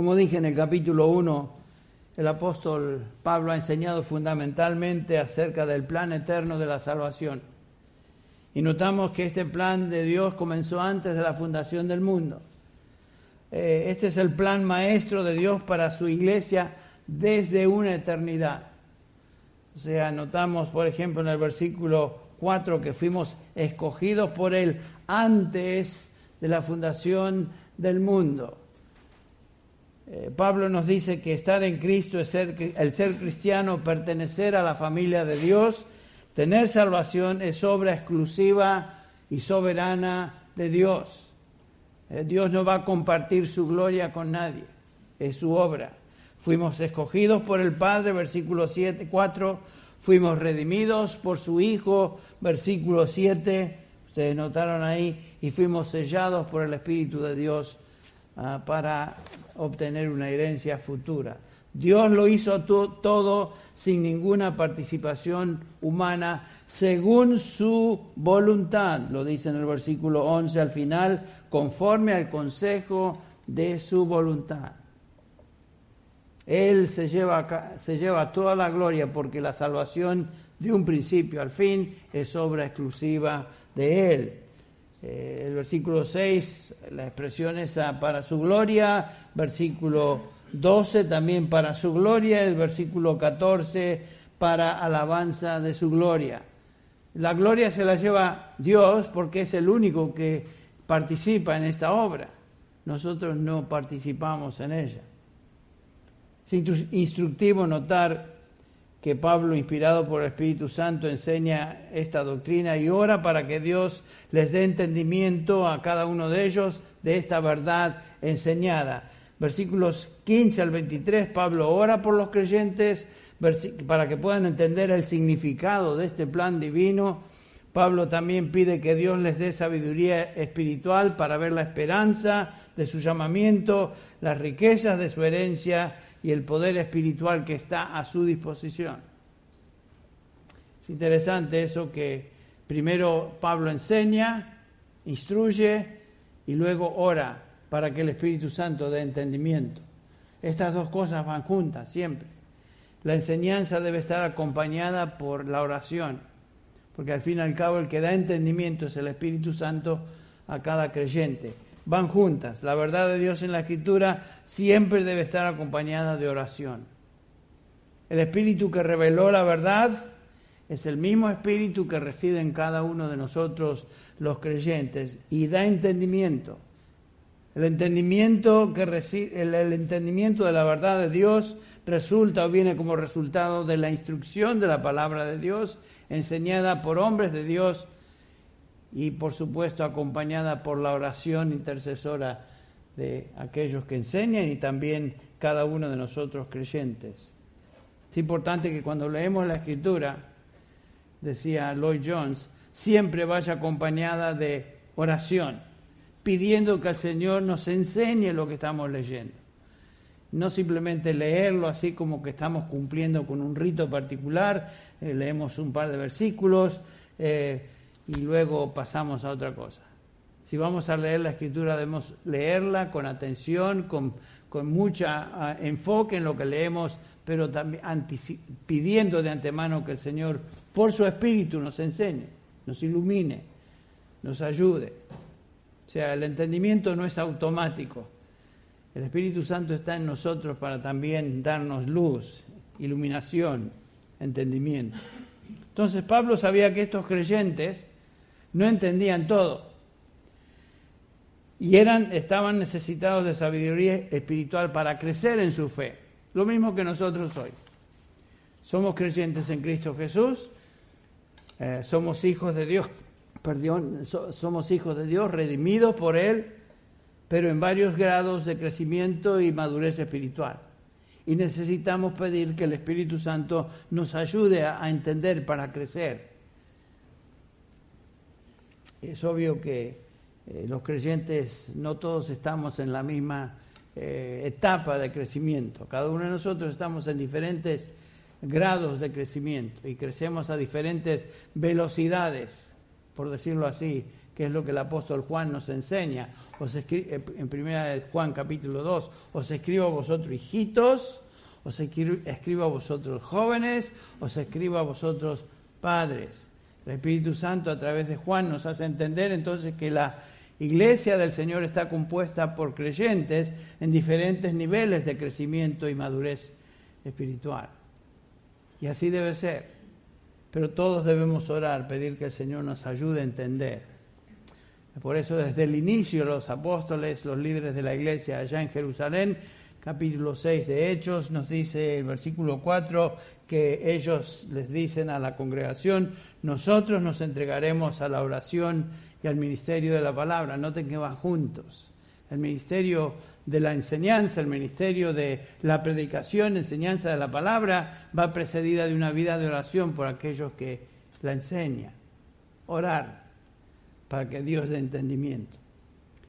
Como dije en el capítulo 1, el apóstol Pablo ha enseñado fundamentalmente acerca del plan eterno de la salvación. Y notamos que este plan de Dios comenzó antes de la fundación del mundo. Eh, este es el plan maestro de Dios para su iglesia desde una eternidad. O sea, notamos, por ejemplo, en el versículo 4 que fuimos escogidos por Él antes de la fundación del mundo. Eh, Pablo nos dice que estar en Cristo es ser, el ser cristiano, pertenecer a la familia de Dios, tener salvación es obra exclusiva y soberana de Dios. Eh, Dios no va a compartir su gloria con nadie, es su obra. Fuimos escogidos por el Padre, versículo 7, 4, fuimos redimidos por su Hijo, versículo 7, ustedes notaron ahí, y fuimos sellados por el Espíritu de Dios ah, para obtener una herencia futura. Dios lo hizo todo sin ninguna participación humana, según su voluntad, lo dice en el versículo 11 al final, conforme al consejo de su voluntad. Él se lleva, se lleva toda la gloria porque la salvación de un principio al fin es obra exclusiva de Él. Eh, el versículo 6, la expresión es para su gloria, versículo 12 también para su gloria, el versículo 14 para alabanza de su gloria. La gloria se la lleva Dios porque es el único que participa en esta obra. Nosotros no participamos en ella. Es instructivo notar que Pablo, inspirado por el Espíritu Santo, enseña esta doctrina y ora para que Dios les dé entendimiento a cada uno de ellos de esta verdad enseñada. Versículos 15 al 23, Pablo ora por los creyentes para que puedan entender el significado de este plan divino. Pablo también pide que Dios les dé sabiduría espiritual para ver la esperanza de su llamamiento, las riquezas de su herencia y el poder espiritual que está a su disposición. Es interesante eso que primero Pablo enseña, instruye y luego ora para que el Espíritu Santo dé entendimiento. Estas dos cosas van juntas siempre. La enseñanza debe estar acompañada por la oración, porque al fin y al cabo el que da entendimiento es el Espíritu Santo a cada creyente van juntas. La verdad de Dios en la Escritura siempre debe estar acompañada de oración. El Espíritu que reveló la verdad es el mismo Espíritu que reside en cada uno de nosotros los creyentes y da entendimiento. El entendimiento, que el, entendimiento de la verdad de Dios resulta o viene como resultado de la instrucción de la palabra de Dios enseñada por hombres de Dios y por supuesto acompañada por la oración intercesora de aquellos que enseñan y también cada uno de nosotros creyentes. Es importante que cuando leemos la escritura, decía Lloyd Jones, siempre vaya acompañada de oración, pidiendo que el Señor nos enseñe lo que estamos leyendo. No simplemente leerlo así como que estamos cumpliendo con un rito particular, eh, leemos un par de versículos, eh, y luego pasamos a otra cosa. Si vamos a leer la escritura debemos leerla con atención, con, con mucho ah, enfoque en lo que leemos, pero también pidiendo de antemano que el Señor, por su espíritu, nos enseñe, nos ilumine, nos ayude. O sea, el entendimiento no es automático. El Espíritu Santo está en nosotros para también darnos luz, iluminación, entendimiento. Entonces Pablo sabía que estos creyentes no entendían todo y eran, estaban necesitados de sabiduría espiritual para crecer en su fe, lo mismo que nosotros hoy. Somos creyentes en Cristo Jesús, eh, somos hijos de Dios, perdón, somos hijos de Dios, redimidos por Él, pero en varios grados de crecimiento y madurez espiritual. Y necesitamos pedir que el Espíritu Santo nos ayude a entender para crecer es obvio que eh, los creyentes no todos estamos en la misma eh, etapa de crecimiento. Cada uno de nosotros estamos en diferentes grados de crecimiento y crecemos a diferentes velocidades, por decirlo así, que es lo que el apóstol Juan nos enseña. Os eh, en primera Juan capítulo 2, os escribo a vosotros hijitos, os escribo a vosotros jóvenes, os escribo a vosotros padres. El Espíritu Santo a través de Juan nos hace entender entonces que la iglesia del Señor está compuesta por creyentes en diferentes niveles de crecimiento y madurez espiritual. Y así debe ser. Pero todos debemos orar, pedir que el Señor nos ayude a entender. Por eso desde el inicio los apóstoles, los líderes de la iglesia allá en Jerusalén, capítulo 6 de Hechos, nos dice el versículo 4 que ellos les dicen a la congregación, nosotros nos entregaremos a la oración y al ministerio de la palabra. Noten que van juntos. El ministerio de la enseñanza, el ministerio de la predicación, enseñanza de la palabra, va precedida de una vida de oración por aquellos que la enseñan. Orar para que Dios dé entendimiento.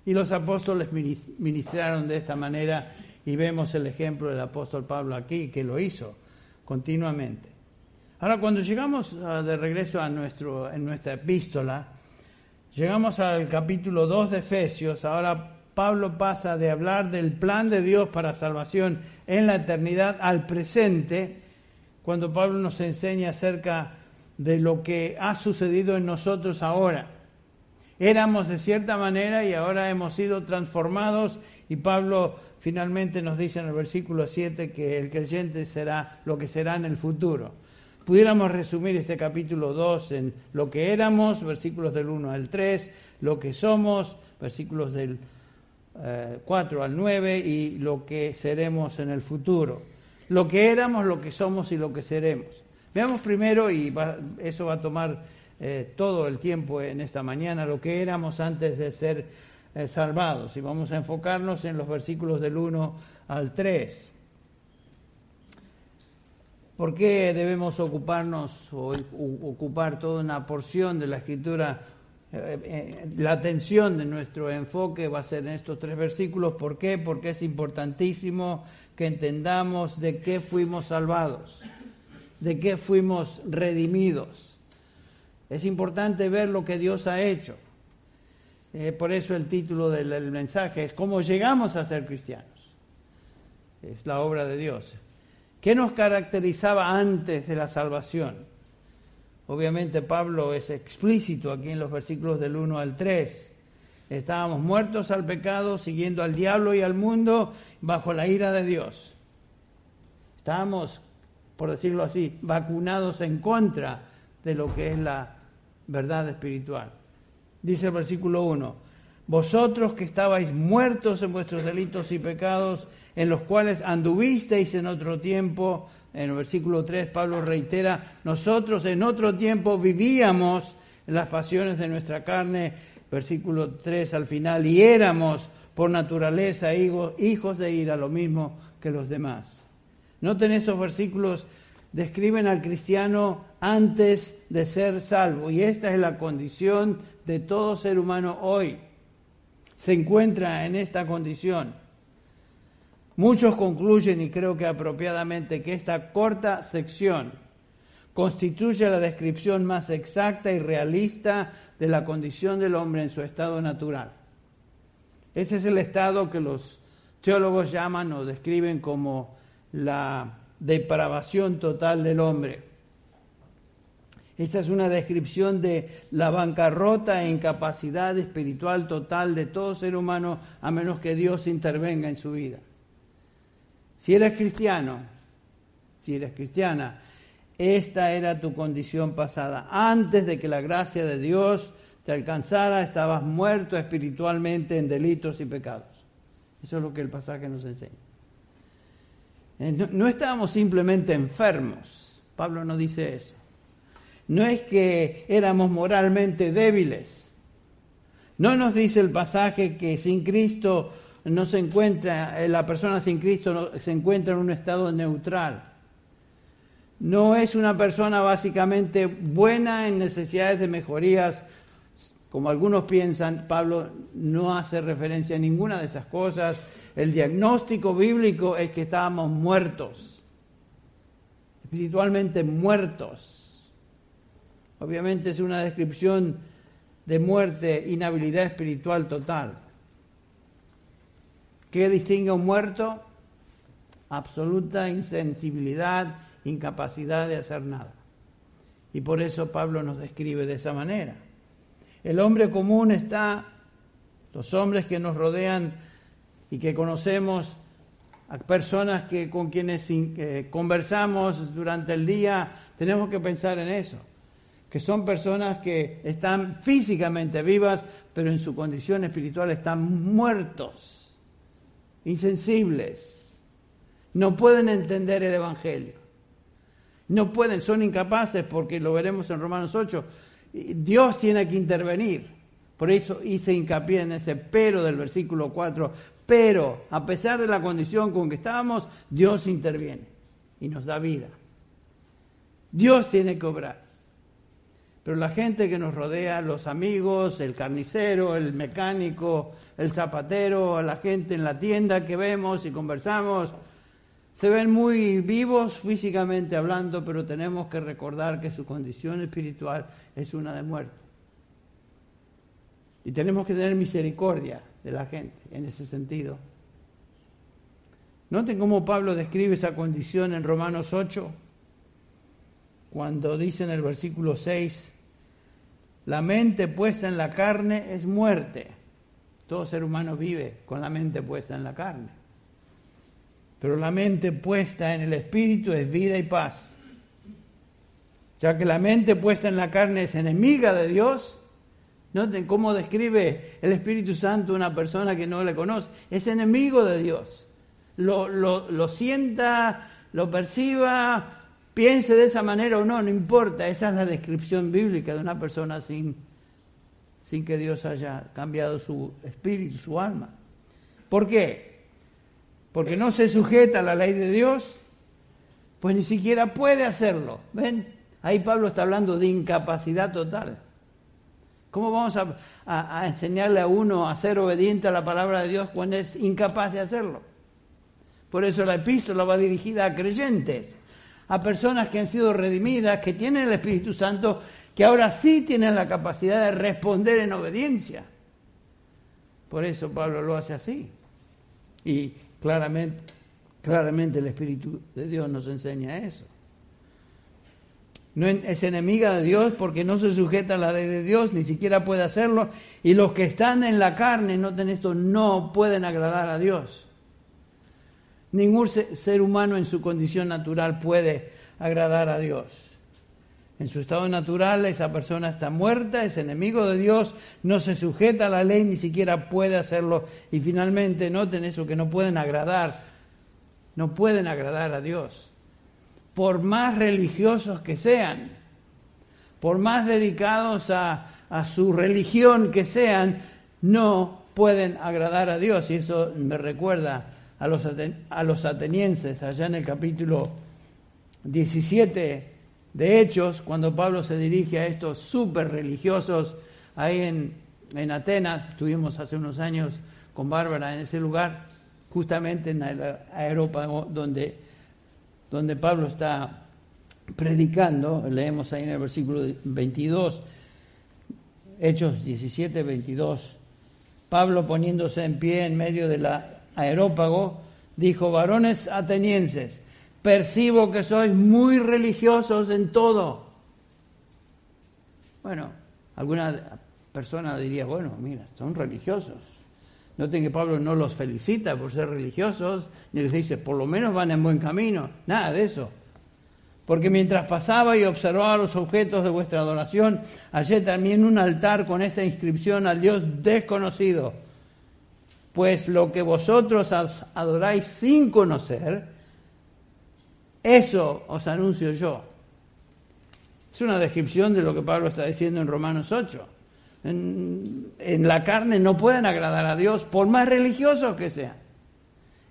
Y los apóstoles ministraron de esta manera y vemos el ejemplo del apóstol Pablo aquí, que lo hizo continuamente. Ahora, cuando llegamos ah, de regreso a nuestro, en nuestra epístola, llegamos al capítulo 2 de Efesios, ahora Pablo pasa de hablar del plan de Dios para salvación en la eternidad al presente, cuando Pablo nos enseña acerca de lo que ha sucedido en nosotros ahora. Éramos de cierta manera y ahora hemos sido transformados y Pablo finalmente nos dice en el versículo 7 que el creyente será lo que será en el futuro. Pudiéramos resumir este capítulo 2 en lo que éramos, versículos del 1 al 3, lo que somos, versículos del 4 eh, al 9 y lo que seremos en el futuro. Lo que éramos, lo que somos y lo que seremos. Veamos primero, y eso va a tomar eh, todo el tiempo en esta mañana, lo que éramos antes de ser salvados. Y vamos a enfocarnos en los versículos del 1 al 3. ¿Por qué debemos ocuparnos o ocupar toda una porción de la escritura eh, eh, la atención de nuestro enfoque va a ser en estos tres versículos. ¿Por qué? Porque es importantísimo que entendamos de qué fuimos salvados, de qué fuimos redimidos. Es importante ver lo que Dios ha hecho. Eh, por eso el título del mensaje es ¿Cómo llegamos a ser cristianos? Es la obra de Dios. ¿Qué nos caracterizaba antes de la salvación? Obviamente Pablo es explícito aquí en los versículos del 1 al 3. Estábamos muertos al pecado, siguiendo al diablo y al mundo bajo la ira de Dios. Estábamos, por decirlo así, vacunados en contra de lo que es la verdad espiritual. Dice el versículo 1, vosotros que estabais muertos en vuestros delitos y pecados, en los cuales anduvisteis en otro tiempo, en el versículo 3 Pablo reitera, nosotros en otro tiempo vivíamos en las pasiones de nuestra carne, versículo 3 al final, y éramos por naturaleza hijos de ira, lo mismo que los demás. Noten esos versículos, describen al cristiano antes de ser salvo, y esta es la condición de todo ser humano hoy. Se encuentra en esta condición. Muchos concluyen, y creo que apropiadamente, que esta corta sección constituye la descripción más exacta y realista de la condición del hombre en su estado natural. Ese es el estado que los teólogos llaman o describen como la depravación total del hombre. Esta es una descripción de la bancarrota e incapacidad espiritual total de todo ser humano a menos que Dios intervenga en su vida. Si eres cristiano, si eres cristiana, esta era tu condición pasada. Antes de que la gracia de Dios te alcanzara, estabas muerto espiritualmente en delitos y pecados. Eso es lo que el pasaje nos enseña. Eh, no, estábamos simplemente enfermos. Pablo no dice eso. No es que éramos moralmente débiles. No nos dice el pasaje que sin Cristo no se encuentra, eh, la persona sin Cristo se encuentra en un estado neutral. No es una persona básicamente buena en necesidades de mejorías, como algunos piensan, Pablo no hace referencia a ninguna de esas cosas. El diagnóstico bíblico es que estábamos muertos, espiritualmente muertos. Obviamente es una descripción de muerte, inhabilidad espiritual total. ¿Qué distingue a un muerto? Absoluta insensibilidad, incapacidad de hacer nada. Y por eso Pablo nos describe de esa manera. El hombre común está, los hombres que nos rodean y que conocemos, personas que, con quienes conversamos durante el día, tenemos que pensar en eso, que son personas que están físicamente vivas, pero en su condición espiritual están muertos, insensibles, no pueden entender el Evangelio. No pueden, son incapaces porque lo veremos en Romanos 8. Dios tiene que intervenir. Por eso hice hincapié en ese pero del versículo 4. Pero, a pesar de la condición con que estábamos, Dios interviene y nos da vida. Dios tiene que obrar. Pero la gente que nos rodea, los amigos, el carnicero, el mecánico, el zapatero, la gente en la tienda que vemos y conversamos, se ven muy vivos físicamente hablando, pero tenemos que recordar que su condición espiritual es una de muerte. Y tenemos que tener misericordia de la gente en ese sentido. Noten cómo Pablo describe esa condición en Romanos 8, cuando dice en el versículo 6, la mente puesta en la carne es muerte. Todo ser humano vive con la mente puesta en la carne pero la mente puesta en el Espíritu es vida y paz. Ya que la mente puesta en la carne es enemiga de Dios, noten cómo describe el Espíritu Santo una persona que no le conoce, es enemigo de Dios. Lo, lo sienta, lo perciba, piense de esa manera o no, no importa, esa es la descripción bíblica de una persona sin, sin que Dios haya cambiado su espíritu, su alma. ¿Por qué? Porque no se sujeta a la ley de Dios, pues ni siquiera puede hacerlo. ¿Ven? Ahí Pablo está hablando de incapacidad total. ¿Cómo vamos a, enseñarle a uno a ser obediente a la palabra de Dios cuando es incapaz de hacerlo? Por eso la epístola va dirigida a creyentes, a personas que han sido redimidas, que tienen el Espíritu Santo, que ahora sí tienen la capacidad de responder en obediencia. Por eso Pablo lo hace así. Y, Claramente, claramente el Espíritu de Dios nos enseña eso. No es enemiga de Dios porque no se sujeta a la ley de Dios, ni siquiera puede hacerlo. Y los que están en la carne, noten esto, no pueden agradar a Dios. Ningún ser humano en su condición natural puede agradar a Dios. En su estado natural esa persona está muerta, es enemigo de Dios, no se sujeta a la ley, ni siquiera puede hacerlo. Y finalmente noten eso, que no pueden agradar, no pueden agradar a Dios. Por más religiosos que sean, por más dedicados a, su religión que sean, no pueden agradar a Dios. Y eso me recuerda a los, a los atenienses, allá en el capítulo 17 de Hechos, cuando Pablo se dirige a estos súper religiosos ahí en, en, Atenas, estuvimos hace unos años con Bárbara en ese lugar, justamente en el aerópago donde, donde Pablo está predicando, leemos ahí en el versículo 22, Hechos 17, 22, Pablo poniéndose en pie en medio del aerópago, dijo, varones atenienses, percibo que sois muy religiosos en todo. Bueno, alguna persona diría, bueno, mira, son religiosos. Noten que Pablo no los felicita por ser religiosos, ni les dice, por lo menos van en buen camino. Nada de eso. Porque mientras pasaba y observaba los objetos de vuestra adoración, hallé también un altar con esta inscripción al Dios desconocido. Pues lo que vosotros adoráis sin conocer, eso os anuncio yo. Es una descripción de lo que Pablo está diciendo en Romanos 8. En, la carne no pueden agradar a Dios, por más religiosos que sean.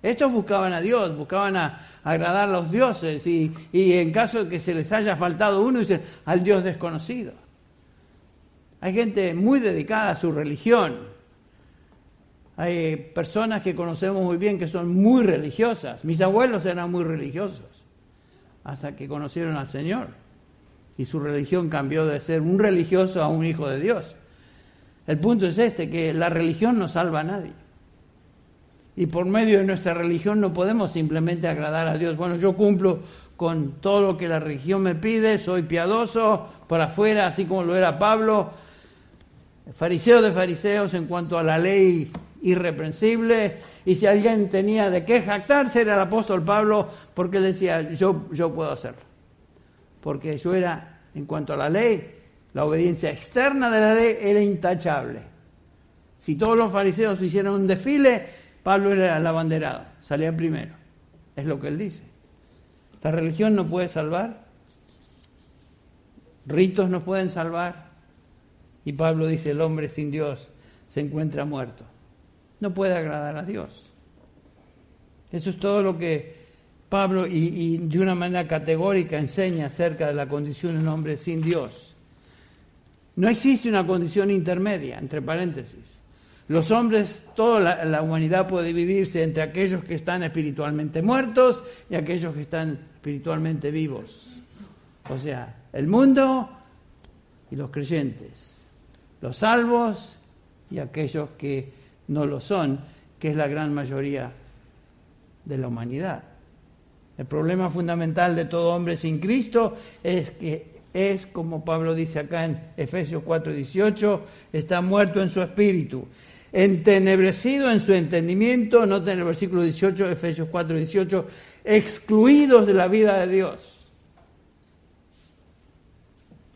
Estos buscaban a Dios, buscaban a, agradar a los dioses y, y, en caso de que se les haya faltado uno, dicen al Dios desconocido. Hay gente muy dedicada a su religión. Hay personas que conocemos muy bien que son muy religiosas. Mis abuelos eran muy religiosos hasta que conocieron al Señor. Y su religión cambió de ser un religioso a un hijo de Dios. El punto es este, que la religión no salva a nadie. Y por medio de nuestra religión no podemos simplemente agradar a Dios. Bueno, yo cumplo con todo lo que la religión me pide, soy piadoso por afuera, así como lo era Pablo, fariseo de fariseos en cuanto a la ley irreprensible, y si alguien tenía de qué jactarse era el apóstol Pablo, porque decía, yo, yo puedo hacerlo, porque yo era, en cuanto a la ley, la obediencia externa de la ley era intachable. Si todos los fariseos hicieran un desfile, Pablo era el abanderado, salía primero, es lo que él dice. La religión no puede salvar, ritos no pueden salvar, y Pablo dice, el hombre sin Dios se encuentra muerto. No puede agradar a Dios. Eso es todo lo que Pablo, y, de una manera categórica, enseña acerca de la condición de un hombre sin Dios. No existe una condición intermedia, entre paréntesis. Los hombres, toda la, humanidad puede dividirse entre aquellos que están espiritualmente muertos y aquellos que están espiritualmente vivos. O sea, el mundo y los creyentes, los salvos y aquellos que no lo son, que es la gran mayoría de la humanidad. El problema fundamental de todo hombre sin Cristo es que es, como Pablo dice acá en Efesios 4:18, está muerto en su espíritu entenebrecido en su entendimiento, noten el versículo 18, Efesios 4, 18, excluidos de la vida de Dios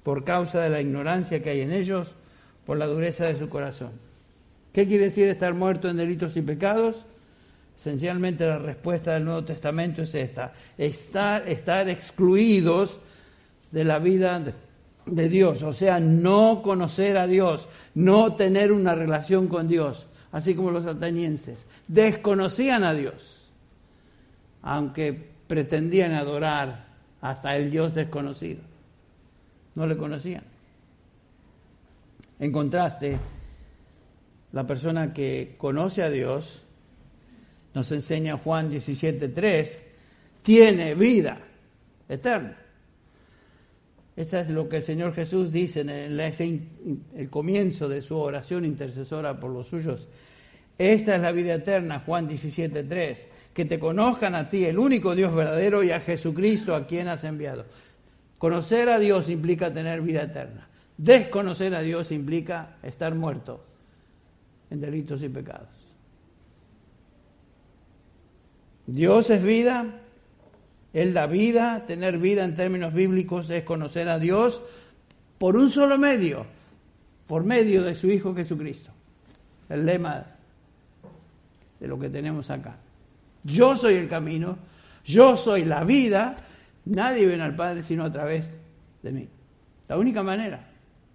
por causa de la ignorancia que hay en ellos, por la dureza de su corazón. ¿Qué quiere decir estar muerto en delitos y pecados? Esencialmente la respuesta del Nuevo Testamento es esta, estar, excluidos de la vida de, de Dios, o sea, no conocer a Dios, no tener una relación con Dios, así como los atenienses, desconocían a Dios, aunque pretendían adorar hasta el Dios desconocido, no le conocían. En contraste, la persona que conoce a Dios, nos enseña Juan 17.3, tiene vida eterna. Esto es lo que el Señor Jesús dice en el, comienzo de su oración intercesora por los suyos. Esta es la vida eterna, Juan 17.3, que te conozcan a ti, el único Dios verdadero, y a Jesucristo a quien has enviado. Conocer a Dios implica tener vida eterna. Desconocer a Dios implica estar muerto en delitos y pecados. Dios es vida, él da vida, tener vida en términos bíblicos es conocer a Dios por un solo medio, por medio de su Hijo Jesucristo. El lema de lo que tenemos acá. Yo soy el camino, yo soy la vida, nadie viene al Padre sino a través de mí. La única manera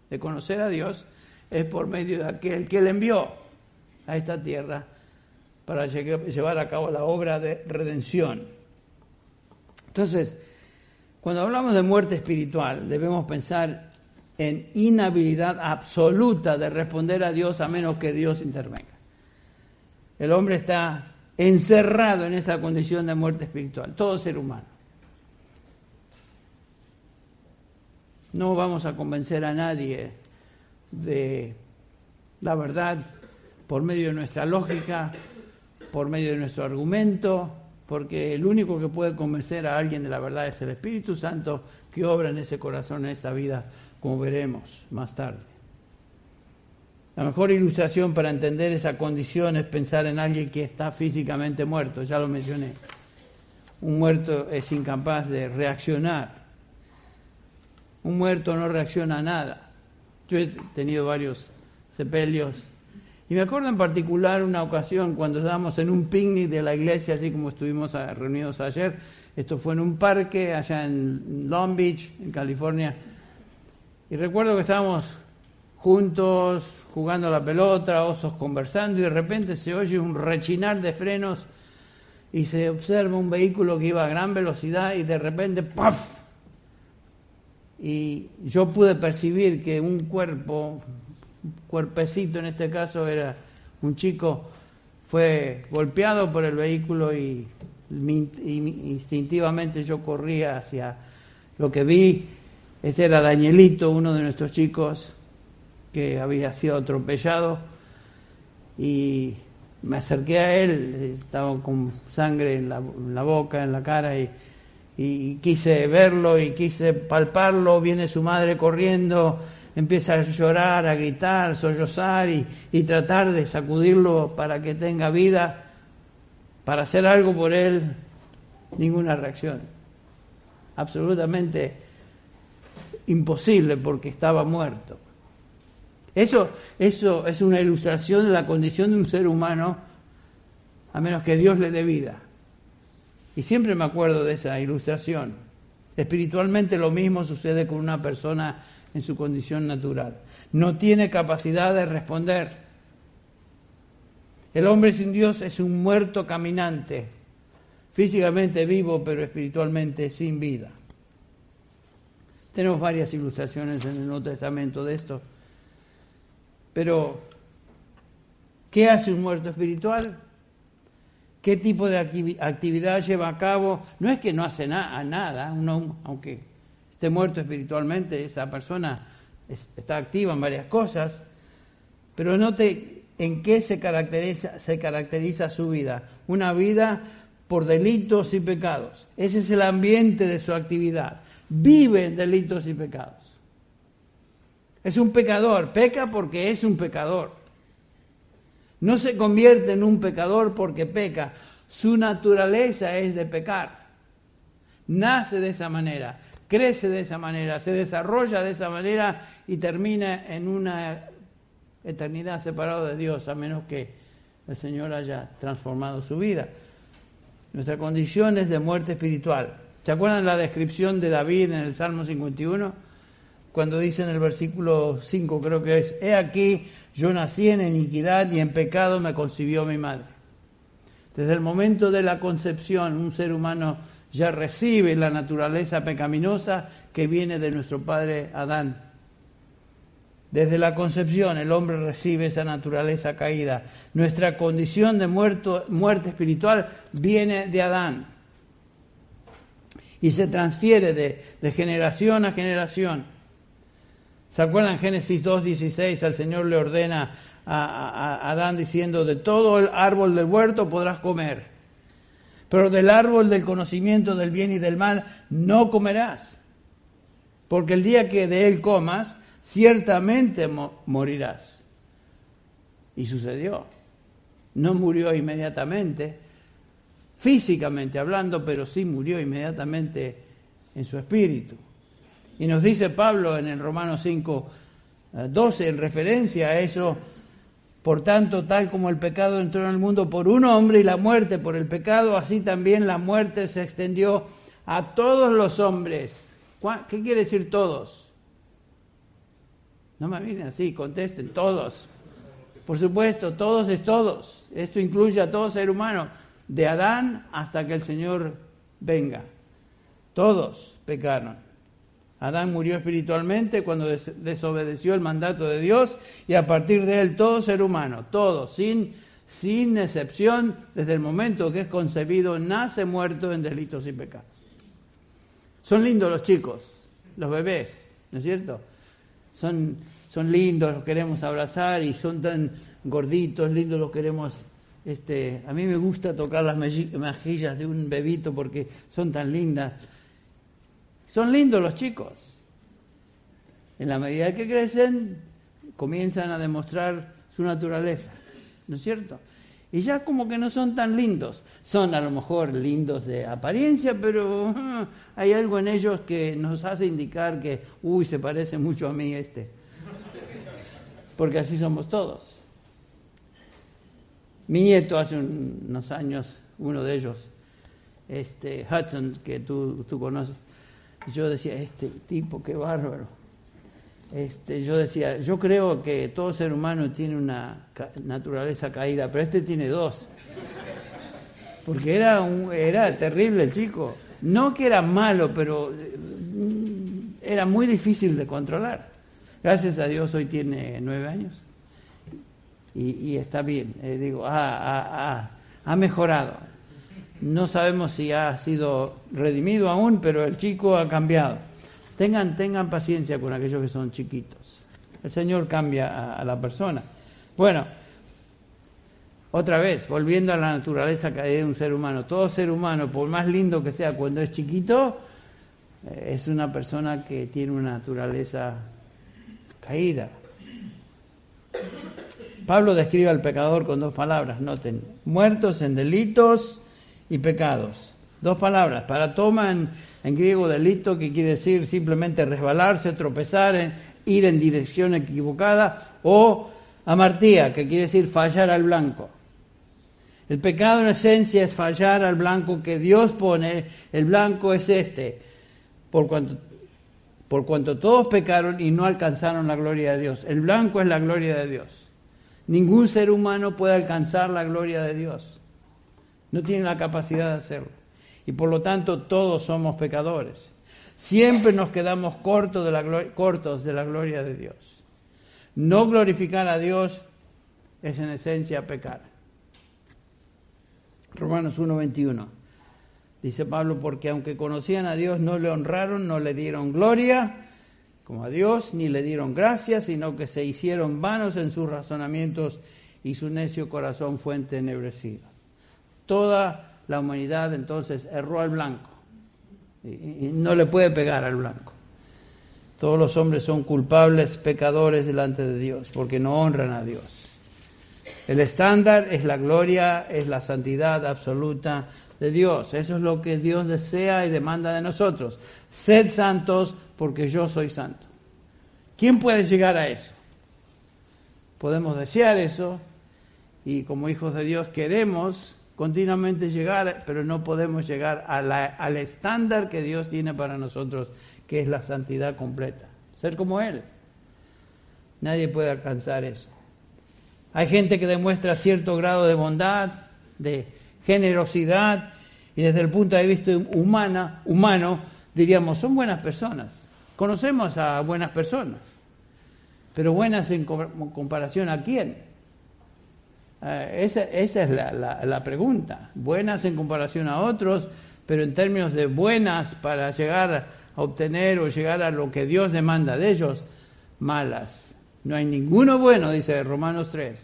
de conocer a Dios es por medio de aquel que le envió a esta tierra para llevar a cabo la obra de redención. Entonces, cuando hablamos de muerte espiritual, debemos pensar en inhabilidad absoluta de responder a Dios a menos que Dios intervenga. El hombre está encerrado en esta condición de muerte espiritual, todo ser humano. No vamos a convencer a nadie de la verdad por medio de nuestra lógica, por medio de nuestro argumento, porque el único que puede convencer a alguien de la verdad es el Espíritu Santo que obra en ese corazón, en esta vida, como veremos más tarde. La mejor ilustración para entender esa condición es pensar en alguien que está físicamente muerto, ya lo mencioné. Un muerto es incapaz de reaccionar. Un muerto no reacciona a nada. Yo he tenido varios sepelios y me acuerdo en particular una ocasión cuando estábamos en un picnic de la iglesia, así como estuvimos reunidos ayer. Esto fue en un parque allá en Long Beach, en California. Y recuerdo que estábamos juntos, jugando a la pelota, osos conversando, y de repente se oye un rechinar de frenos y se observa un vehículo que iba a gran velocidad y de repente ¡paf! Y yo pude percibir que un cuerpo cuerpecito en este caso era un chico, fue golpeado por el vehículo y, instintivamente yo corría hacia lo que vi. Ese era Danielito, uno de nuestros chicos, que había sido atropellado y me acerqué a él, estaba con sangre en la, boca, en la cara y, quise verlo y quise palparlo, viene su madre corriendo, empieza a llorar, a gritar, sollozar y, y tratar de sacudirlo para que tenga vida, para hacer algo por él, ninguna reacción. Absolutamente imposible porque estaba muerto. Eso, eso es una ilustración de la condición de un ser humano, a menos que Dios le dé vida. Y siempre me acuerdo de esa ilustración. Espiritualmente lo mismo sucede con una persona en su condición natural. No tiene capacidad de responder. El hombre sin Dios es un muerto caminante, físicamente vivo, pero espiritualmente sin vida. Tenemos varias ilustraciones en el Nuevo Testamento de esto. Pero, ¿qué hace un muerto espiritual? ¿Qué tipo de actividad lleva a cabo? No es que no hace nada, uno, aunque esté muerto espiritualmente, esa persona está activa en varias cosas, pero note en qué se caracteriza, se caracteriza su vida. Una vida por delitos y pecados. Ese es el ambiente de su actividad. Vive en delitos y pecados. Es un pecador, peca porque es un pecador. No se convierte en un pecador porque peca. Su naturaleza es de pecar. Nace de esa manera, crece de esa manera, se desarrolla de esa manera y termina en una eternidad separado de Dios, a menos que el Señor haya transformado su vida. Nuestra condición es de muerte espiritual. ¿Se acuerdan la descripción de David en el Salmo 51? cuando dice en el versículo 5, creo que es, he aquí, yo nací en iniquidad y en pecado me concibió mi madre. Desde el momento de la concepción, un ser humano ya recibe la naturaleza pecaminosa que viene de nuestro padre Adán. Desde la concepción el hombre recibe esa naturaleza caída. Nuestra condición de muerto, muerte espiritual viene de Adán y se transfiere de, de generación a generación. ¿Se acuerdan Génesis 2.16? El Señor le ordena a, Adán diciendo, de todo el árbol del huerto podrás comer, pero del árbol del conocimiento del bien y del mal no comerás, porque el día que de él comas, ciertamente morirás. Y sucedió. No murió inmediatamente, físicamente hablando, pero sí murió inmediatamente en su espíritu. Y nos dice Pablo en el Romano 5, 12, en referencia a eso, por tanto, tal como el pecado entró en el mundo por un hombre y la muerte por el pecado, así también la muerte se extendió a todos los hombres. ¿Qué quiere decir todos? No me miren así, contesten, todos. Por supuesto, todos es todos. Esto incluye a todo ser humano, de Adán hasta que el Señor venga. Todos pecaron. Adán murió espiritualmente cuando desobedeció el mandato de Dios y a partir de él todo ser humano, todo, sin, sin excepción, desde el momento que es concebido, nace muerto en delitos y pecados. Son lindos los chicos, los bebés, ¿no es cierto? Son, son lindos, los queremos abrazar y son tan gorditos, lindos, los queremos... Este, a mí me gusta tocar las mejillas de un bebito porque son tan lindas son lindos los chicos. En la medida que crecen, comienzan a demostrar su naturaleza, ¿no es cierto? Y ya como que no son tan lindos. Son a lo mejor lindos de apariencia, pero hay algo en ellos que nos hace indicar que, uy, se parece mucho a mí este. Porque así somos todos. Mi nieto hace unos años, uno de ellos, este Hudson, que tú, tú conoces, yo decía, este tipo, qué bárbaro. Este, yo decía, yo creo que todo ser humano tiene una naturaleza caída, pero este tiene dos. Porque era, un, era terrible el chico. No que era malo, pero mm, era muy difícil de controlar. Gracias a Dios hoy tiene nueve años y, está bien. Eh, digo, ha mejorado. No sabemos si ha sido redimido aún, pero el chico ha cambiado. Tengan, tengan paciencia con aquellos que son chiquitos. El Señor cambia a, la persona. Bueno, otra vez, volviendo a la naturaleza que de un ser humano. Todo ser humano, por más lindo que sea cuando es chiquito, eh, es una persona que tiene una naturaleza caída. Pablo describe al pecador con dos palabras, noten, muertos en delitos y pecados. Dos palabras, para toma en, griego delito, que quiere decir simplemente resbalarse, tropezar, ir en dirección equivocada, o amartía, que quiere decir fallar al blanco. El pecado en esencia es fallar al blanco que Dios pone, el blanco es este, por cuanto, por cuanto todos pecaron y no alcanzaron la gloria de Dios. El blanco es la gloria de Dios. Ningún ser humano puede alcanzar la gloria de Dios. No tiene la capacidad de hacerlo. Y por lo tanto todos somos pecadores. Siempre nos quedamos cortos de la, cortos de la gloria de Dios. No glorificar a Dios es en esencia pecar. Romanos 1:21. Dice Pablo, porque aunque conocían a Dios, no le honraron, no le dieron gloria como a Dios, ni le dieron gracias, sino que se hicieron vanos en sus razonamientos y su necio corazón fue entenebrecido. Toda la humanidad entonces erró al blanco y, no le puede pegar al blanco. Todos los hombres son culpables, pecadores delante de Dios, porque no honran a Dios. El estándar es la gloria, es la santidad absoluta de Dios. Eso es lo que Dios desea y demanda de nosotros. Sed santos porque yo soy santo. ¿Quién puede llegar a eso? Podemos desear eso y como hijos de Dios queremos continuamente llegar, pero no podemos llegar al estándar que Dios tiene para nosotros, que es la santidad completa. Ser como Él. Nadie puede alcanzar eso. Hay gente que demuestra cierto grado de bondad, de generosidad, y desde el punto de vista humana, humano, diríamos, son buenas personas. Conocemos a buenas personas, pero buenas en comparación a quién? Eh, esa, esa, es la, la, pregunta. Buenas en comparación a otros, pero en términos de buenas para llegar a obtener o llegar a lo que Dios demanda de ellos, malas. No hay ninguno bueno, dice Romanos 3.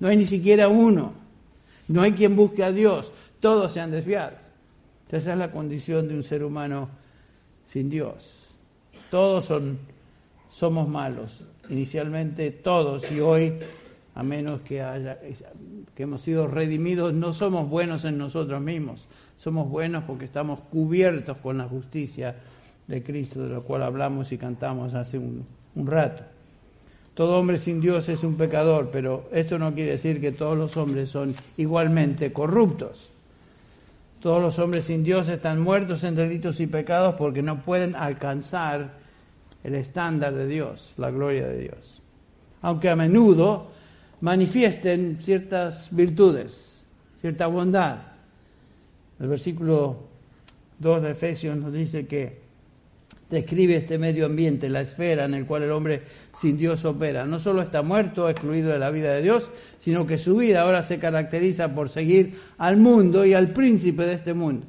No hay ni siquiera uno. No hay quien busque a Dios. Todos se han desviado. Esa es la condición de un ser humano sin Dios. Todos son, somos malos. Inicialmente todos y hoy a menos que, haya, que hemos sido redimidos, no somos buenos en nosotros mismos, somos buenos porque estamos cubiertos con la justicia de Cristo, de lo cual hablamos y cantamos hace un, un rato. Todo hombre sin Dios es un pecador, pero esto no quiere decir que todos los hombres son igualmente corruptos. Todos los hombres sin Dios están muertos en delitos y pecados porque no pueden alcanzar el estándar de Dios, la gloria de Dios. Aunque a menudo manifiesten ciertas virtudes, cierta bondad. El versículo 2 de Efesios nos dice que describe este medio ambiente, la esfera en el cual el hombre sin Dios opera. No solo está muerto, excluido de la vida de Dios, sino que su vida ahora se caracteriza por seguir al mundo y al príncipe de este mundo.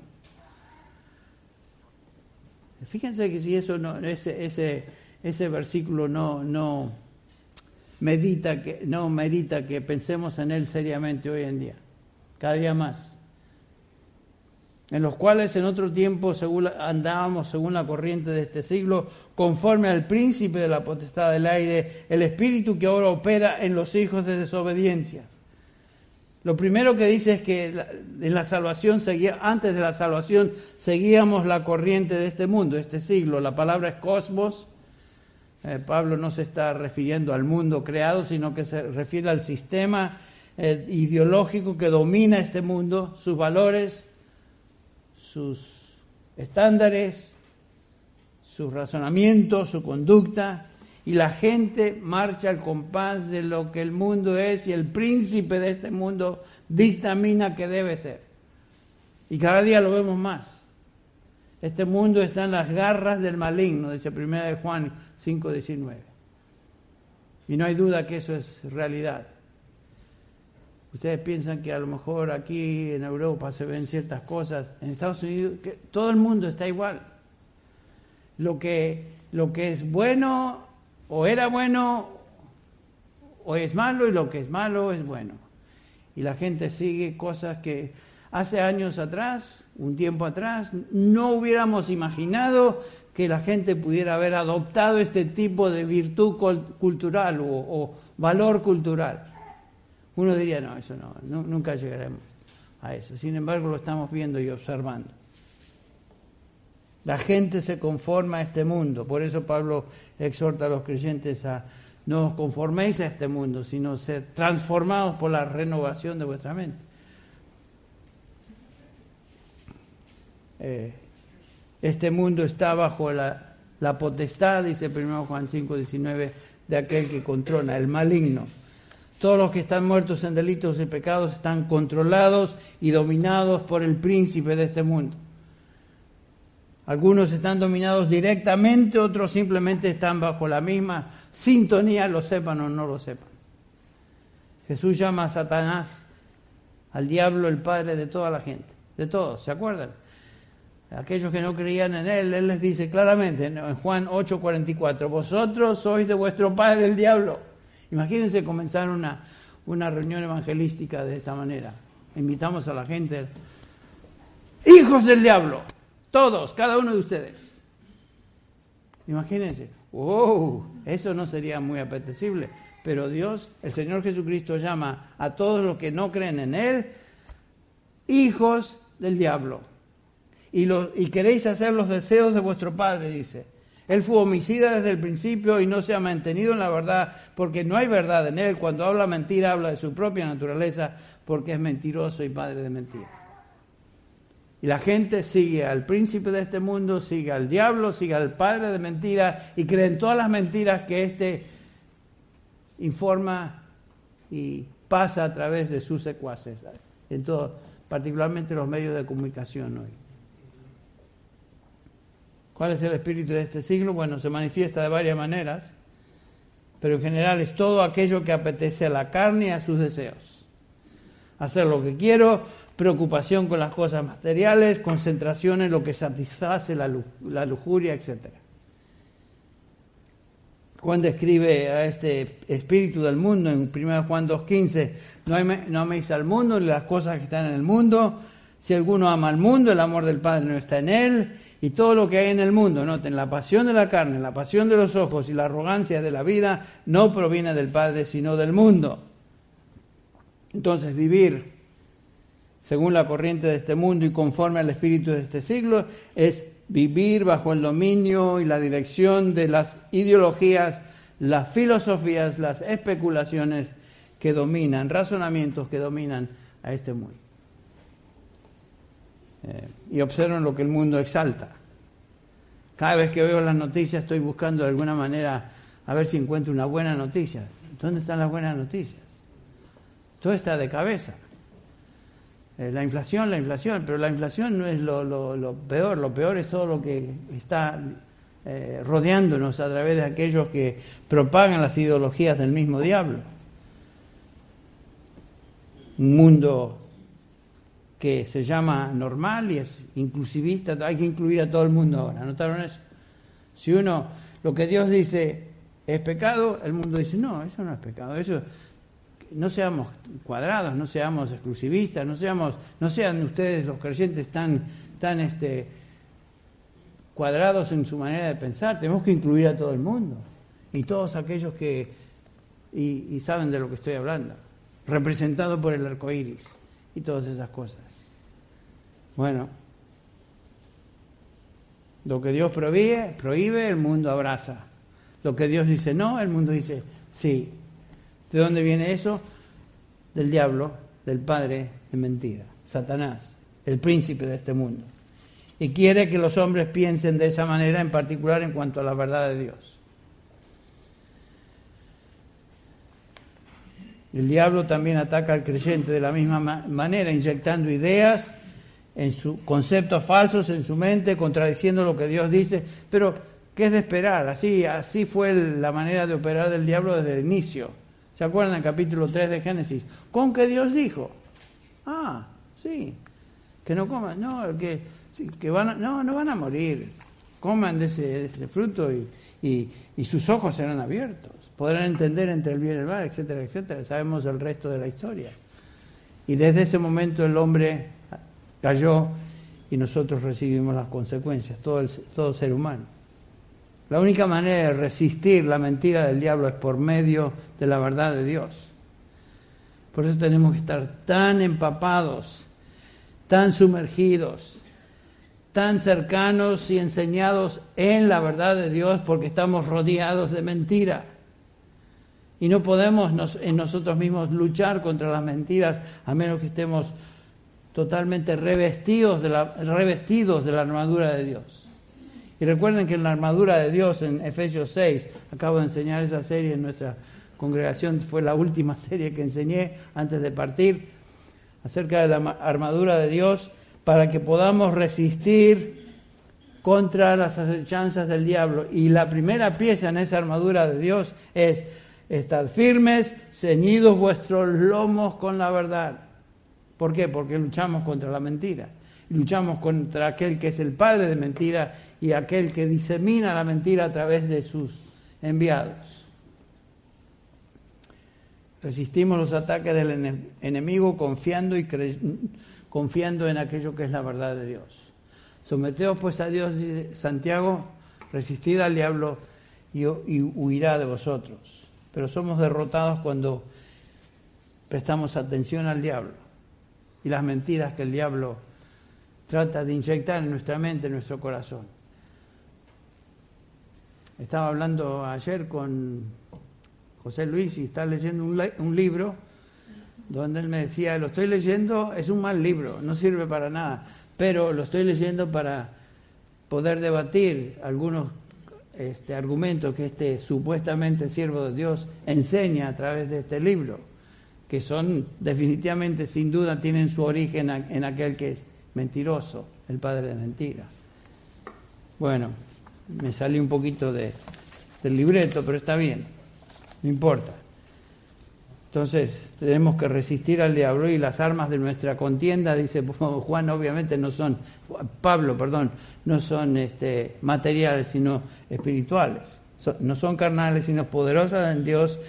Fíjense que si eso no, ese, ese, ese versículo no, no, medita que, no merita que pensemos en él seriamente hoy en día, cada día más. En los cuales en otro tiempo según, andábamos según la corriente de este siglo, conforme al príncipe de la potestad del aire, el espíritu que ahora opera en los hijos de desobediencia. Lo primero que dice es que en la salvación seguía, antes de la salvación seguíamos la corriente de este mundo, este siglo. La palabra es cosmos, eh, Pablo no se está refiriendo al mundo creado, sino que se refiere al sistema eh, ideológico que domina este mundo, sus valores, sus estándares, sus razonamientos, su conducta, y la gente marcha al compás de lo que el mundo es y el príncipe de este mundo dictamina que debe ser. Y cada día lo vemos más. Este mundo está en las garras del maligno, dice primera de Juan 5.19. Y no hay duda que eso es realidad. Ustedes piensan que a lo mejor aquí en Europa se ven ciertas cosas, en Estados Unidos, que todo el mundo está igual. Lo que, lo que es bueno o era bueno o es malo y lo que es malo es bueno. Y la gente sigue cosas que hace años atrás, un tiempo atrás, no hubiéramos imaginado que la gente pudiera haber adoptado este tipo de virtud cultural o, valor cultural. Uno diría, no, eso no, nunca llegaremos a eso. Sin embargo, lo estamos viendo y observando. La gente se conforma a este mundo, por eso Pablo exhorta a los creyentes a no os conforméis a este mundo, sino ser transformados por la renovación de vuestra mente. Eh, este mundo está bajo la, potestad, dice 1 Juan 5, 19, de aquel que controla, el maligno. Todos los que están muertos en delitos y pecados están controlados y dominados por el príncipe de este mundo. Algunos están dominados directamente, otros simplemente están bajo la misma sintonía, lo sepan o no lo sepan. Jesús llama a Satanás, al diablo, el padre de toda la gente, de todos, ¿se acuerdan? Aquellos que no creían en él, él les dice claramente en Juan 8:44, vosotros sois de vuestro padre el diablo. Imagínense comenzar una, una reunión evangelística de esta manera. Invitamos a la gente, hijos del diablo, todos, cada uno de ustedes. Imagínense, wow, eso no sería muy apetecible. Pero Dios, el Señor Jesucristo llama a todos los que no creen en Él, hijos del diablo y, y queréis hacer los deseos de vuestro Padre, dice. Él fue homicida desde el principio y no se ha mantenido en la verdad, porque no hay verdad en él. Cuando habla mentira, habla de su propia naturaleza, porque es mentiroso y padre de mentira. Y la gente sigue al príncipe de este mundo, sigue al diablo, sigue al padre de mentira y cree en todas las mentiras que éste informa y pasa a través de sus secuaces, en todo, particularmente los medios de comunicación hoy. ¿Cuál es el espíritu de este siglo? Bueno, se manifiesta de varias maneras, pero en general es todo aquello que apetece a la carne y a sus deseos. Hacer lo que quiero, preocupación con las cosas materiales, concentración en lo que satisface la, lujuria, etc. Juan describe a este espíritu del mundo en 1 Juan 2.15, no, no améis al mundo ni las cosas que están en el mundo. Si alguno ama al mundo, el amor del Padre no está en él y todo lo que hay en el mundo, noten, la pasión de la carne, la pasión de los ojos y la arrogancia de la vida no proviene del Padre, sino del mundo. Entonces, vivir según la corriente de este mundo y conforme al espíritu de este siglo es vivir bajo el dominio y la dirección de las ideologías, las filosofías, las especulaciones que dominan, razonamientos que dominan a este mundo. Eh, y observen lo que el mundo exalta. Cada vez que veo las noticias estoy buscando de alguna manera a ver si encuentro una buena noticia. ¿Dónde están las buenas noticias? Todo está de cabeza. Eh, la inflación, la inflación, pero la inflación no es lo, peor, lo peor es todo lo que está eh, rodeándonos a través de aquellos que propagan las ideologías del mismo diablo. Un mundo que se llama normal y es inclusivista, hay que incluir a todo el mundo ahora. ¿Notaron eso? Si uno, lo que Dios dice es pecado, el mundo dice, no, eso no es pecado, eso no seamos cuadrados, no seamos exclusivistas, no seamos, no sean ustedes los creyentes tan, tan este, cuadrados en su manera de pensar, tenemos que incluir a todo el mundo y todos aquellos que y, y saben de lo que estoy hablando, representado por el arco iris y todas esas cosas. Bueno, lo que Dios prohíbe, prohíbe, el mundo abraza. Lo que Dios dice no, el mundo dice sí. ¿De dónde viene eso? Del diablo, del padre de mentira, Satanás, el príncipe de este mundo. Y quiere que los hombres piensen de esa manera, en particular en cuanto a la verdad de Dios. El diablo también ataca al creyente de la misma manera, inyectando ideas en sus conceptos falsos en su mente, contradiciendo lo que Dios dice, pero ¿qué es de esperar? Así, así fue la manera de operar del diablo desde el inicio. ¿Se acuerdan el capítulo 3 de Génesis? ¿Con qué Dios dijo? Ah, sí, que no coman, no, que, que van no, no van a morir, coman de ese, fruto y, y, sus ojos serán abiertos. podrán entender entre el bien y el mal, etcétera, etcétera. Sabemos el resto de la historia. Y desde ese momento el hombre cayó y nosotros recibimos las consecuencias, todo, el, todo ser humano. La única manera de resistir la mentira del diablo es por medio de la verdad de Dios. Por eso tenemos que estar tan empapados, tan sumergidos, tan cercanos y enseñados en la verdad de Dios porque estamos rodeados de mentira. Y no podemos en nosotros mismos luchar contra las mentiras a menos que estemos totalmente revestidos de la, revestidos de la armadura de Dios. Y recuerden que en la armadura de Dios, en Efesios 6, acabo de enseñar esa serie en nuestra congregación, fue la última serie que enseñé antes de partir, acerca de la armadura de Dios, para que podamos resistir contra las acechanzas del diablo. Y la primera pieza en esa armadura de Dios es, estar firmes, ceñidos vuestros lomos con la verdad. ¿Por qué? Porque luchamos contra la mentira. Luchamos contra aquel que es el padre de mentira y aquel que disemina la mentira a través de sus enviados. Resistimos los ataques del enemigo confiando y confiando en aquello que es la verdad de Dios. Someteos pues a Dios, Santiago, resistid al diablo y huirá de vosotros. Pero somos derrotados cuando prestamos atención al diablo y las mentiras que el diablo trata de inyectar en nuestra mente, en nuestro corazón. Estaba hablando ayer con José Luis y está leyendo un, libro donde él me decía, lo estoy leyendo, es un mal libro, no sirve para nada, pero lo estoy leyendo para poder debatir algunos este, argumentos que este supuestamente siervo de Dios enseña a través de este libro, que son definitivamente, sin duda, tienen su origen en aquel que es mentiroso, el padre de mentiras. Bueno, me salí un poquito de, del libreto, pero está bien, no importa. Entonces, tenemos que resistir al diablo y las armas de nuestra contienda, dice Juan, obviamente no son, Pablo, perdón, no son este, materiales, sino espirituales. no son carnales, sino poderosas en Dios,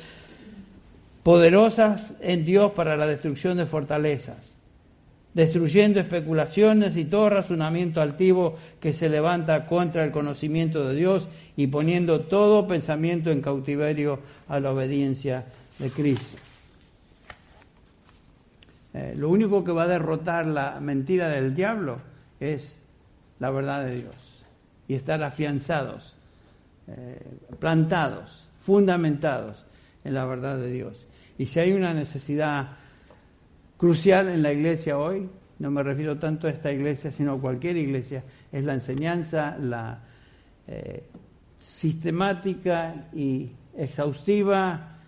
poderosas en Dios para la destrucción de fortalezas destruyendo especulaciones y todo razonamiento altivo que se levanta contra el conocimiento de Dios y poniendo todo pensamiento en cautiverio a la obediencia de Cristo. Eh, lo único que va a derrotar la mentira del diablo es la verdad de Dios y estar afianzados, eh, plantados, fundamentados en la verdad de Dios. Y si hay una necesidad crucial en la iglesia hoy, no me refiero tanto a esta iglesia, sino a cualquier iglesia, es la enseñanza, la eh, sistemática y exhaustiva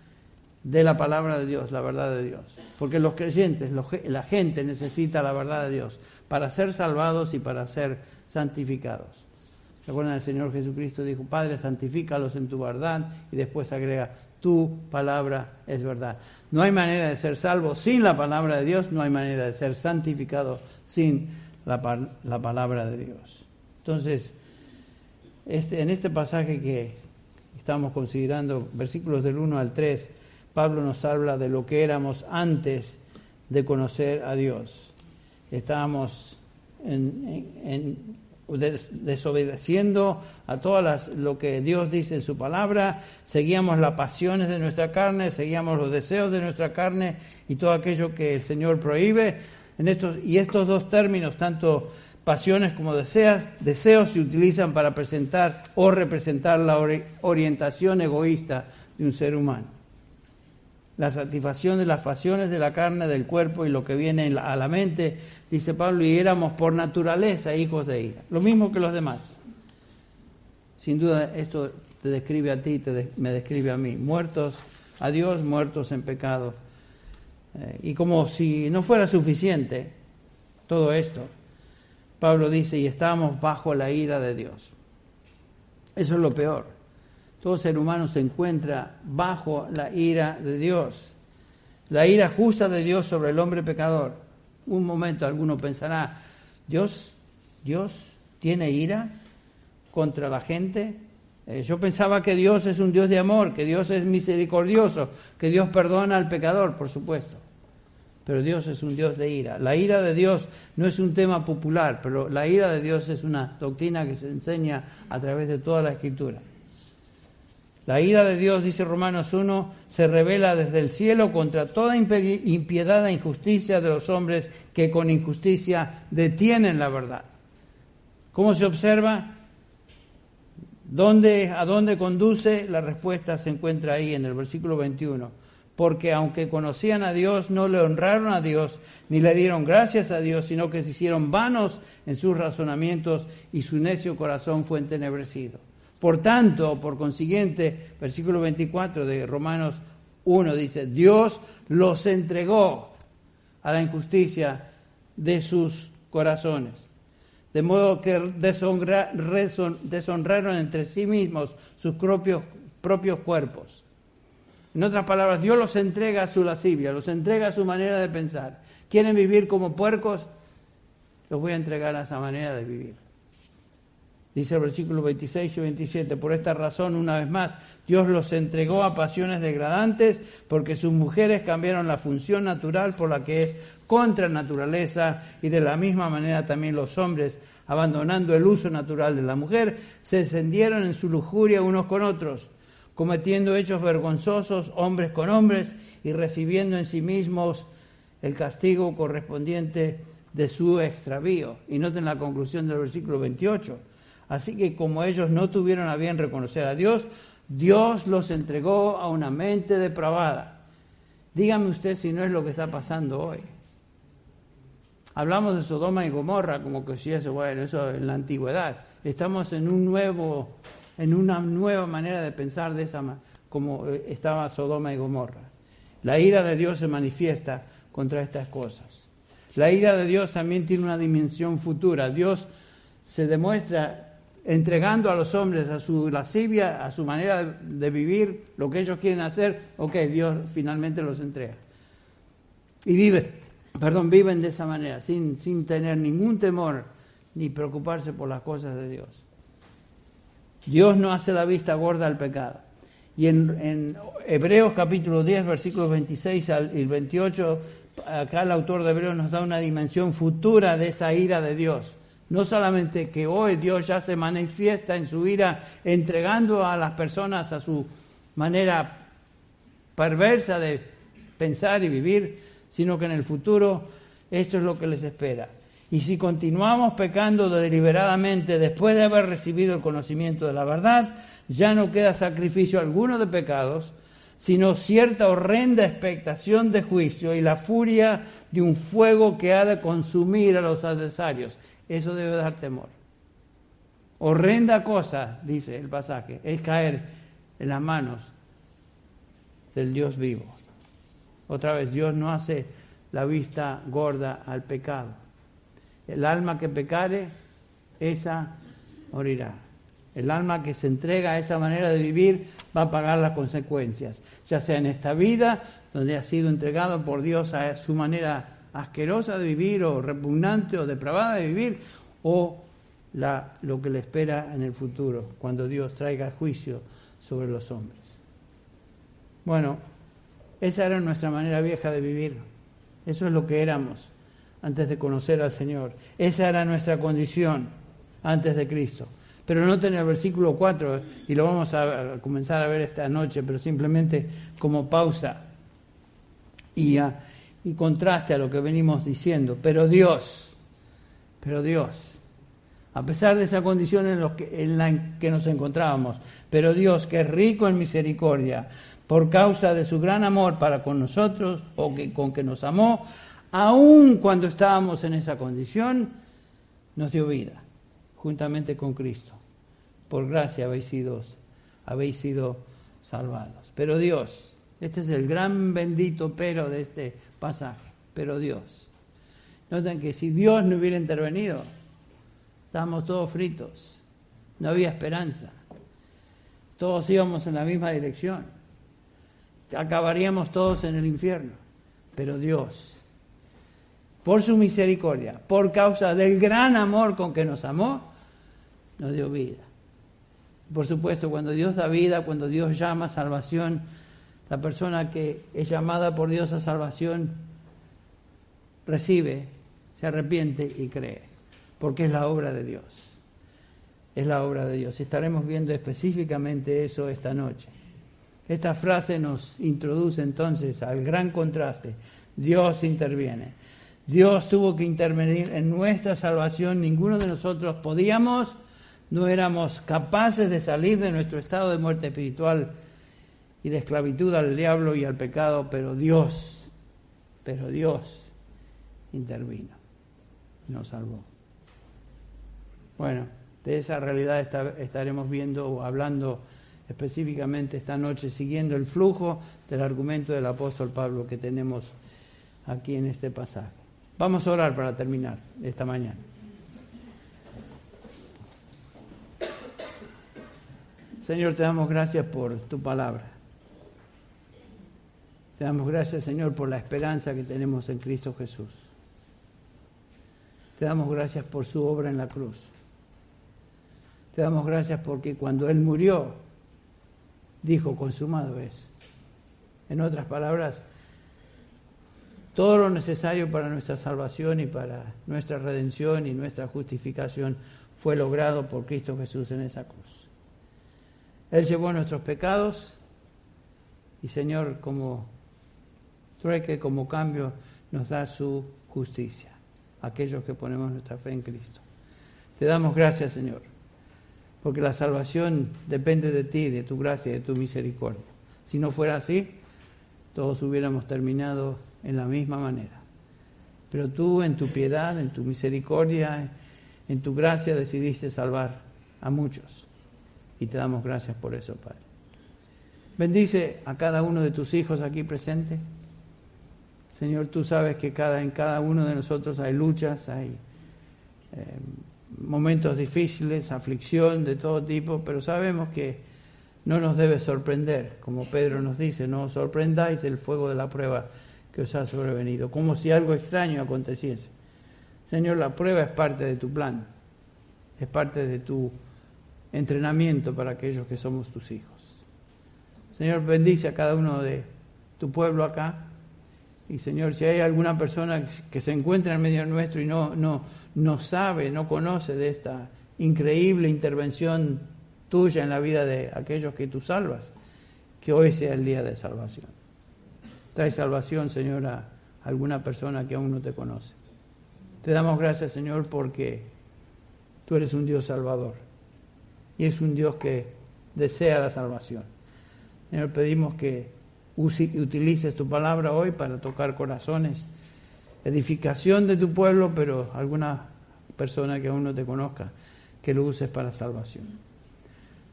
de la palabra de Dios, la verdad de Dios. Porque los creyentes, la gente necesita la verdad de Dios para ser salvados y para ser santificados. ¿Se acuerdan? El Señor Jesucristo dijo, Padre, santifícalos en tu verdad y después agrega, tu palabra es verdad. No hay manera de ser salvo sin la palabra de Dios, no hay manera de ser santificado sin la, palabra de Dios. Entonces, este, en este pasaje que estamos considerando, versículos del 1 al 3, Pablo nos habla de lo que éramos antes de conocer a Dios. Estábamos en desobedeciendo a todo lo que Dios dice en su palabra, seguíamos las pasiones de nuestra carne, seguíamos los deseos de nuestra carne y todo aquello que el Señor prohíbe. En estos, y estos dos términos, tanto pasiones como deseos, deseos se utilizan para presentar o representar la orientación egoísta de un ser humano. La satisfacción de las pasiones de la carne, del cuerpo y lo que viene a la mente dice Pablo, y éramos por naturaleza hijos de ira, lo mismo que los demás. Sin duda esto te describe a ti, te me describe a mí, muertos a Dios, muertos en pecado. Eh, y como si no fuera suficiente todo esto, Pablo dice, y estamos bajo la ira de Dios. Eso es lo peor. Todo ser humano se encuentra bajo la ira de Dios. La ira justa de Dios sobre el hombre pecador un momento alguno pensará, Dios, Dios tiene ira contra la gente Eh, yo pensaba que Dios es un Dios de amor, que Dios es misericordioso, que Dios perdona al pecador, por supuesto. Pero Dios es un Dios de ira. La ira de Dios no es un tema popular, pero la ira de Dios es una doctrina que se enseña a través de toda la escritura. La ira de Dios, dice Romanos 1, se revela desde el cielo contra toda impiedad e injusticia de los hombres que con injusticia detienen la verdad. ¿Cómo se observa? ¿Dónde, ¿A dónde conduce? La respuesta se encuentra ahí en el versículo 21. Porque aunque conocían a Dios, no le honraron a Dios, ni le dieron gracias a Dios, sino que se hicieron vanos en sus razonamientos y su necio corazón fue entenebrecido. Por tanto, por consiguiente, versículo 24 de Romanos 1 dice, Dios los entregó a la injusticia de sus corazones. De modo que deshonraron entre sí mismos sus propios, propios cuerpos. En otras palabras, Dios los entrega a su lascivia, los entrega a su manera de pensar. ¿Quieren vivir como puercos? Los voy a entregar a esa manera de vivir. Dice el versículo 26 y 27, por esta razón, una vez más, Dios los entregó a pasiones degradantes porque sus mujeres cambiaron la función natural por la que es contra naturaleza y de la misma manera también los hombres, abandonando el uso natural de la mujer, se encendieron en su lujuria unos con otros, cometiendo hechos vergonzosos hombres con hombres y recibiendo en sí mismos el castigo correspondiente de su extravío. Y noten la conclusión del versículo 28 Así que como ellos no tuvieron a bien reconocer a Dios, Dios los entregó a una mente depravada. Dígame usted si no es lo que está pasando hoy. Hablamos de Sodoma y Gomorra como que si eso, bueno, eso en la antigüedad. Estamos en un nuevo, en una nueva manera de pensar de esa como eh, estaba Sodoma y Gomorra. La ira de Dios se manifiesta contra estas cosas. La ira de Dios también tiene una dimensión futura. Dios se demuestra entregando a los hombres a su lascivia, a su manera de, vivir, lo que ellos quieren hacer, ok, Dios finalmente los entrega. Y viven, perdón, viven de esa manera, sin, sin tener ningún temor ni preocuparse por las cosas de Dios. Dios no hace la vista gorda al pecado. Y en, en Hebreos capítulo 10, versículos 26 al 28, acá el autor de Hebreos nos da una dimensión futura de esa ira de Dios no solamente que hoy Dios ya se manifiesta en su ira entregando a las personas a su manera perversa de pensar y vivir, sino que en el futuro esto es lo que les espera. Y si continuamos pecando deliberadamente después de haber recibido el conocimiento de la verdad, ya no queda sacrificio alguno de pecados, sino cierta horrenda expectación de juicio y la furia de un fuego que ha de consumir a los adversarios. Eso debe dar temor. Horrenda cosa, dice el pasaje, es caer en las manos del Dios vivo. Otra vez, Dios no hace la vista gorda al pecado. El alma que pecare, esa morirá. El alma que se entrega a esa manera de vivir va a pagar las consecuencias, ya sea en esta vida, donde ha sido entregado por Dios a su manera asquerosa de vivir o repugnante o depravada de vivir o lo que le espera en el futuro, cuando Dios traiga juicio sobre los hombres. Bueno, esa era nuestra manera vieja de vivir. Eso es lo que éramos antes de conocer al Señor. Esa era nuestra condición antes de Cristo. Pero no tener el versículo 4, y lo vamos a comenzar a ver esta noche, pero simplemente como pausa. Y a, y contraste a lo que venimos diciendo. Pero Dios, pero Dios, a pesar de esa condición en, en la que nos encontrábamos, pero Dios, que es rico en misericordia, por causa de su gran amor para con nosotros, o que, con que nos amó, aun cuando estábamos en esa condición, nos dio vida, juntamente con Cristo. Por gracia habéis sido, habéis sido salvados. Pero Dios, este es el gran bendito pero de este pasaje, pero Dios. Noten que si Dios no hubiera intervenido, estábamos todos fritos, no había esperanza, todos íbamos en la misma dirección, acabaríamos todos en el infierno, pero Dios, por su misericordia, por causa del gran amor con que nos amó, nos dio vida. Por supuesto, cuando Dios da vida, cuando Dios llama salvación, la persona que es llamada por Dios a salvación recibe, se arrepiente y cree, porque es la obra de Dios. Es la obra de Dios. Estaremos viendo específicamente eso esta noche. Esta frase nos introduce entonces al gran contraste. Dios interviene. Dios tuvo que intervenir en nuestra salvación. Ninguno de nosotros podíamos, no éramos capaces de salir de nuestro estado de muerte espiritual y de esclavitud al diablo y al pecado, pero Dios, pero Dios intervino, nos salvó. Bueno, de esa realidad estaremos viendo o hablando específicamente esta noche, siguiendo el flujo del argumento del apóstol Pablo que tenemos aquí en este pasaje. Vamos a orar para terminar esta mañana. Señor, te damos gracias por tu palabra. Te damos gracias, Señor, por la esperanza que tenemos en Cristo Jesús. Te damos gracias por su obra en la cruz. Te damos gracias porque cuando Él murió, dijo, consumado es. En otras palabras, todo lo necesario para nuestra salvación y para nuestra redención y nuestra justificación fue logrado por Cristo Jesús en esa cruz. Él llevó nuestros pecados y Señor, como trueque, como cambio, nos da su justicia, aquellos que ponemos nuestra fe en Cristo. Te damos gracias, Señor porque la salvación depende de ti, de tu gracia, de tu misericordia. Si no fuera así, todos hubiéramos terminado en la misma manera. Pero tú en tu piedad, en tu misericordia, en tu gracia decidiste salvar a muchos. Y te damos gracias por eso, Padre. Bendice a cada uno de tus hijos aquí presentes. Señor, tú sabes que en cada uno de nosotros hay luchas, hay eh, momentos difíciles, aflicción de todo tipo, pero sabemos que no nos debe sorprender, como Pedro nos dice, no os sorprendáis del fuego de la prueba que os ha sobrevenido, como si algo extraño aconteciese. Señor, la prueba es parte de tu plan, es parte de tu entrenamiento para aquellos que somos tus hijos. Señor, bendice a cada uno de tu pueblo acá. Y Señor, si hay alguna persona que se encuentra en medio nuestro y no, no, no sabe, no conoce de esta increíble intervención tuya en la vida de aquellos que tú salvas, que hoy sea el día de salvación. Trae salvación, Señor, a alguna persona que aún no te conoce. Te damos gracias, Señor, porque tú eres un Dios salvador y es un Dios que desea la salvación. Señor, pedimos que utilices tu palabra hoy para tocar corazones edificación de tu pueblo, pero alguna persona que aún no te conozca, que lo uses para salvación.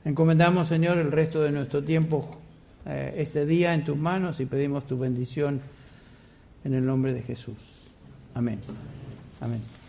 Encomendamos, Señor, el resto de nuestro tiempo, eh, este día en tus manos y pedimos tu bendición en el nombre de Jesús. Amén. Amén.